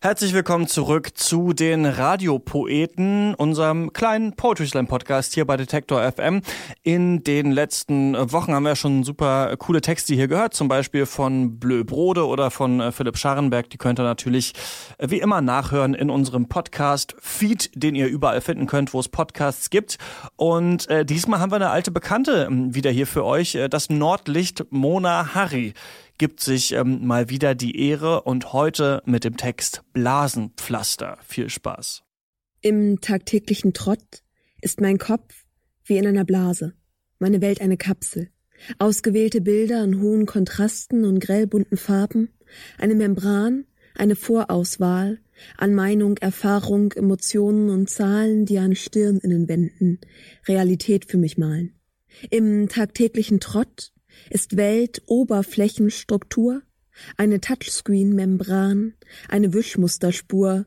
Herzlich willkommen zurück zu den Radiopoeten, unserem kleinen Poetry Slam Podcast hier bei Detektor FM. In den letzten Wochen haben wir schon super coole Texte hier gehört, zum Beispiel von Bleu Brode oder von äh, Philipp Scharrenberg. Die könnt ihr natürlich äh, wie immer nachhören in unserem Podcast Feed, den ihr überall finden könnt, wo es Podcasts gibt. Und äh, diesmal haben wir eine alte Bekannte ähm, wieder hier für euch, äh, das Nordlicht Mona Harry gibt sich ähm, mal wieder die Ehre und heute mit dem Text Blasenpflaster. Viel Spaß. Im tagtäglichen Trott ist mein Kopf wie in einer Blase, meine Welt eine Kapsel. Ausgewählte Bilder in hohen Kontrasten und grellbunten Farben, eine Membran, eine Vorauswahl an Meinung, Erfahrung, Emotionen und Zahlen, die an Stirn in den Wänden Realität für mich malen. Im tagtäglichen Trott ist Weltoberflächenstruktur, eine Touchscreen-Membran, eine Wischmusterspur,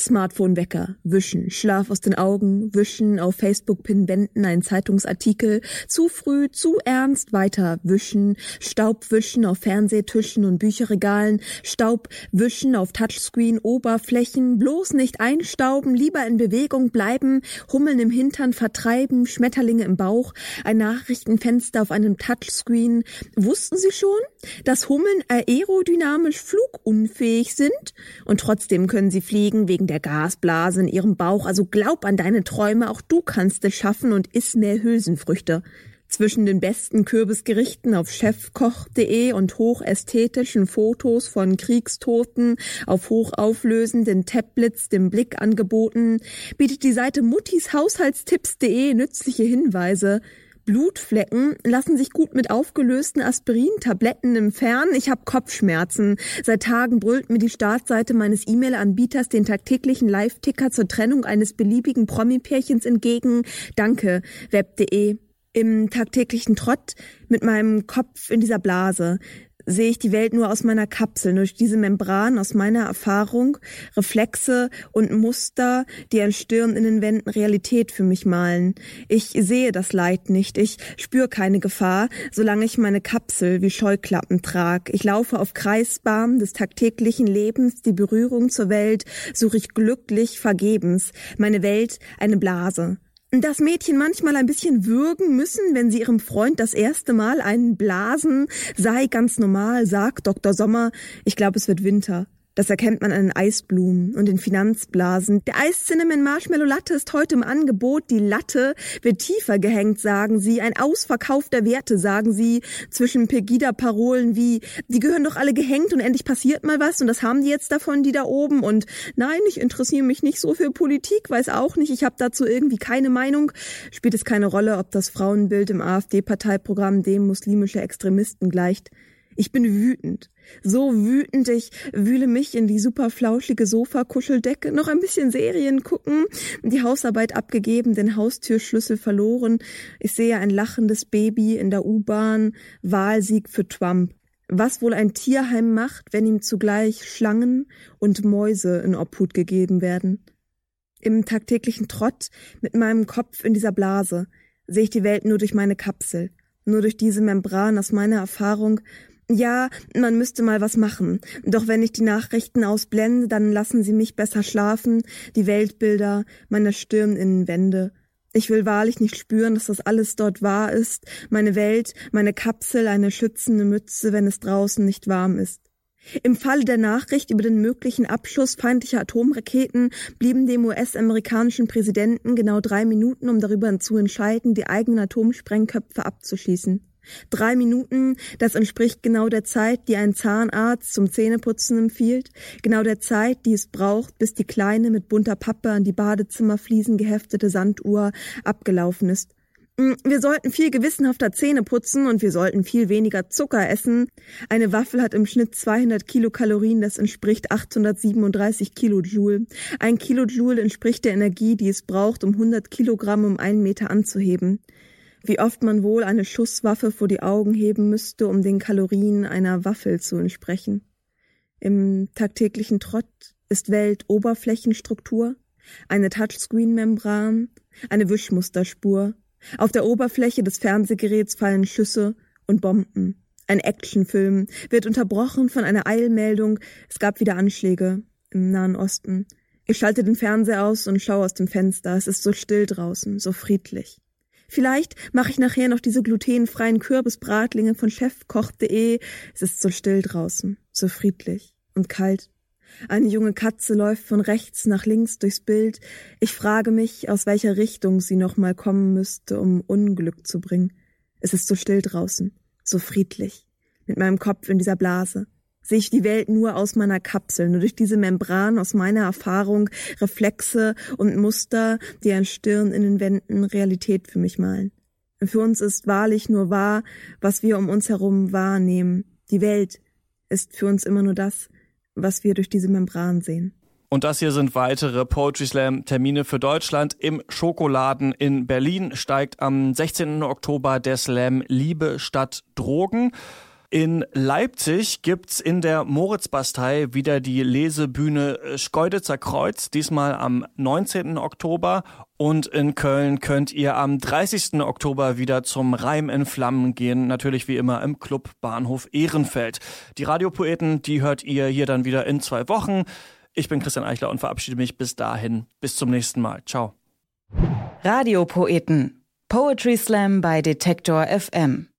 Smartphone-Wecker, wischen, Schlaf aus den Augen, wischen, auf Facebook-Pinwänden ein Zeitungsartikel, zu früh, zu ernst, weiter, wischen, Staub wischen auf Fernsehtischen und Bücherregalen, Staub wischen auf Touchscreen, Oberflächen, bloß nicht einstauben, lieber in Bewegung bleiben, Hummeln im Hintern vertreiben, Schmetterlinge im Bauch, ein Nachrichtenfenster auf einem Touchscreen. Wussten Sie schon, dass Hummeln aerodynamisch flugunfähig sind? Und trotzdem können sie fliegen wegen der Gasblase in ihrem Bauch. Also glaub an deine Träume, auch du kannst es schaffen und iss mehr Hülsenfrüchte. Zwischen den besten Kürbisgerichten auf chefkoch.de und hochästhetischen Fotos von Kriegstoten auf hochauflösenden Tablets dem Blick angeboten, bietet die Seite muttishaushaltstipps.de nützliche Hinweise Blutflecken lassen sich gut mit aufgelösten Aspirin-Tabletten entfernen. Ich habe Kopfschmerzen. Seit Tagen brüllt mir die Startseite meines E-Mail-Anbieters den tagtäglichen Live-Ticker zur Trennung eines beliebigen Promi-Pärchens entgegen. Danke, web.de. Im tagtäglichen Trott mit meinem Kopf in dieser Blase sehe ich die Welt nur aus meiner Kapsel, durch diese Membran, aus meiner Erfahrung, Reflexe und Muster, die an Stirn in den Wänden Realität für mich malen. Ich sehe das Leid nicht, ich spüre keine Gefahr, solange ich meine Kapsel wie Scheuklappen trag. Ich laufe auf Kreisbahnen des tagtäglichen Lebens, die Berührung zur Welt suche ich glücklich vergebens. Meine Welt eine Blase dass Mädchen manchmal ein bisschen würgen müssen, wenn sie ihrem Freund das erste Mal einen blasen, sei ganz normal, sagt Dr. Sommer. Ich glaube, es wird Winter. Das erkennt man an den Eisblumen und den Finanzblasen. Der Eis Cinnamon Marshmallow Latte ist heute im Angebot. Die Latte wird tiefer gehängt, sagen sie. Ein Ausverkauf der Werte, sagen sie. Zwischen Pegida-Parolen wie, die gehören doch alle gehängt und endlich passiert mal was und das haben die jetzt davon, die da oben. Und nein, ich interessiere mich nicht so für Politik, weiß auch nicht. Ich habe dazu irgendwie keine Meinung. Spielt es keine Rolle, ob das Frauenbild im AfD-Parteiprogramm dem muslimische Extremisten gleicht. Ich bin wütend. So wütend, ich wühle mich in die super flauschige Sofakuscheldecke, noch ein bisschen Serien gucken, die Hausarbeit abgegeben, den Haustürschlüssel verloren. Ich sehe ein lachendes Baby in der U-Bahn, Wahlsieg für Trump. Was wohl ein Tierheim macht, wenn ihm zugleich Schlangen und Mäuse in Obhut gegeben werden. Im tagtäglichen Trott, mit meinem Kopf in dieser Blase, sehe ich die Welt nur durch meine Kapsel, nur durch diese Membran aus meiner Erfahrung ja, man müsste mal was machen. Doch wenn ich die Nachrichten ausblende, dann lassen sie mich besser schlafen, die Weltbilder meiner Stirn in Wände. Ich will wahrlich nicht spüren, dass das alles dort wahr ist, meine Welt, meine Kapsel, eine schützende Mütze, wenn es draußen nicht warm ist. Im Falle der Nachricht über den möglichen Abschuss feindlicher Atomraketen blieben dem US-amerikanischen Präsidenten genau drei Minuten, um darüber zu entscheiden, die eigenen Atomsprengköpfe abzuschießen. Drei Minuten, das entspricht genau der Zeit, die ein Zahnarzt zum Zähneputzen empfiehlt, genau der Zeit, die es braucht, bis die kleine mit bunter Pappe an die Badezimmerfliesen geheftete Sanduhr abgelaufen ist. Mm, wir sollten viel gewissenhafter Zähne putzen und wir sollten viel weniger Zucker essen. Eine Waffel hat im Schnitt 200 Kilokalorien, das entspricht 837 Kilojoule. Ein Kilojoule entspricht der Energie, die es braucht, um 100 Kilogramm um einen Meter anzuheben wie oft man wohl eine Schusswaffe vor die Augen heben müsste, um den Kalorien einer Waffel zu entsprechen. Im tagtäglichen Trott ist Welt Oberflächenstruktur, eine Touchscreen-Membran, eine Wischmusterspur. Auf der Oberfläche des Fernsehgeräts fallen Schüsse und Bomben. Ein Actionfilm wird unterbrochen von einer Eilmeldung. Es gab wieder Anschläge im Nahen Osten. Ich schalte den Fernseher aus und schaue aus dem Fenster. Es ist so still draußen, so friedlich. Vielleicht mache ich nachher noch diese glutenfreien Kürbisbratlinge von chefkoch.de. Es ist so still draußen, so friedlich und kalt. Eine junge Katze läuft von rechts nach links durchs Bild. Ich frage mich, aus welcher Richtung sie noch mal kommen müsste, um Unglück zu bringen. Es ist so still draußen, so friedlich, mit meinem Kopf in dieser Blase sehe ich die Welt nur aus meiner Kapsel, nur durch diese Membran aus meiner Erfahrung, Reflexe und Muster, die an Stirn in den Wänden Realität für mich malen. Für uns ist wahrlich nur wahr, was wir um uns herum wahrnehmen. Die Welt ist für uns immer nur das, was wir durch diese Membran sehen. Und das hier sind weitere Poetry Slam Termine für Deutschland. Im Schokoladen in Berlin steigt am 16. Oktober der Slam Liebe statt Drogen. In Leipzig gibt's in der Moritzbastei wieder die Lesebühne Schkeuditzer Kreuz, diesmal am 19. Oktober. Und in Köln könnt ihr am 30. Oktober wieder zum Reim in Flammen gehen, natürlich wie immer im Club Bahnhof Ehrenfeld. Die Radiopoeten, die hört ihr hier dann wieder in zwei Wochen. Ich bin Christian Eichler und verabschiede mich bis dahin. Bis zum nächsten Mal. Ciao. Radiopoeten. Poetry Slam bei Detektor FM.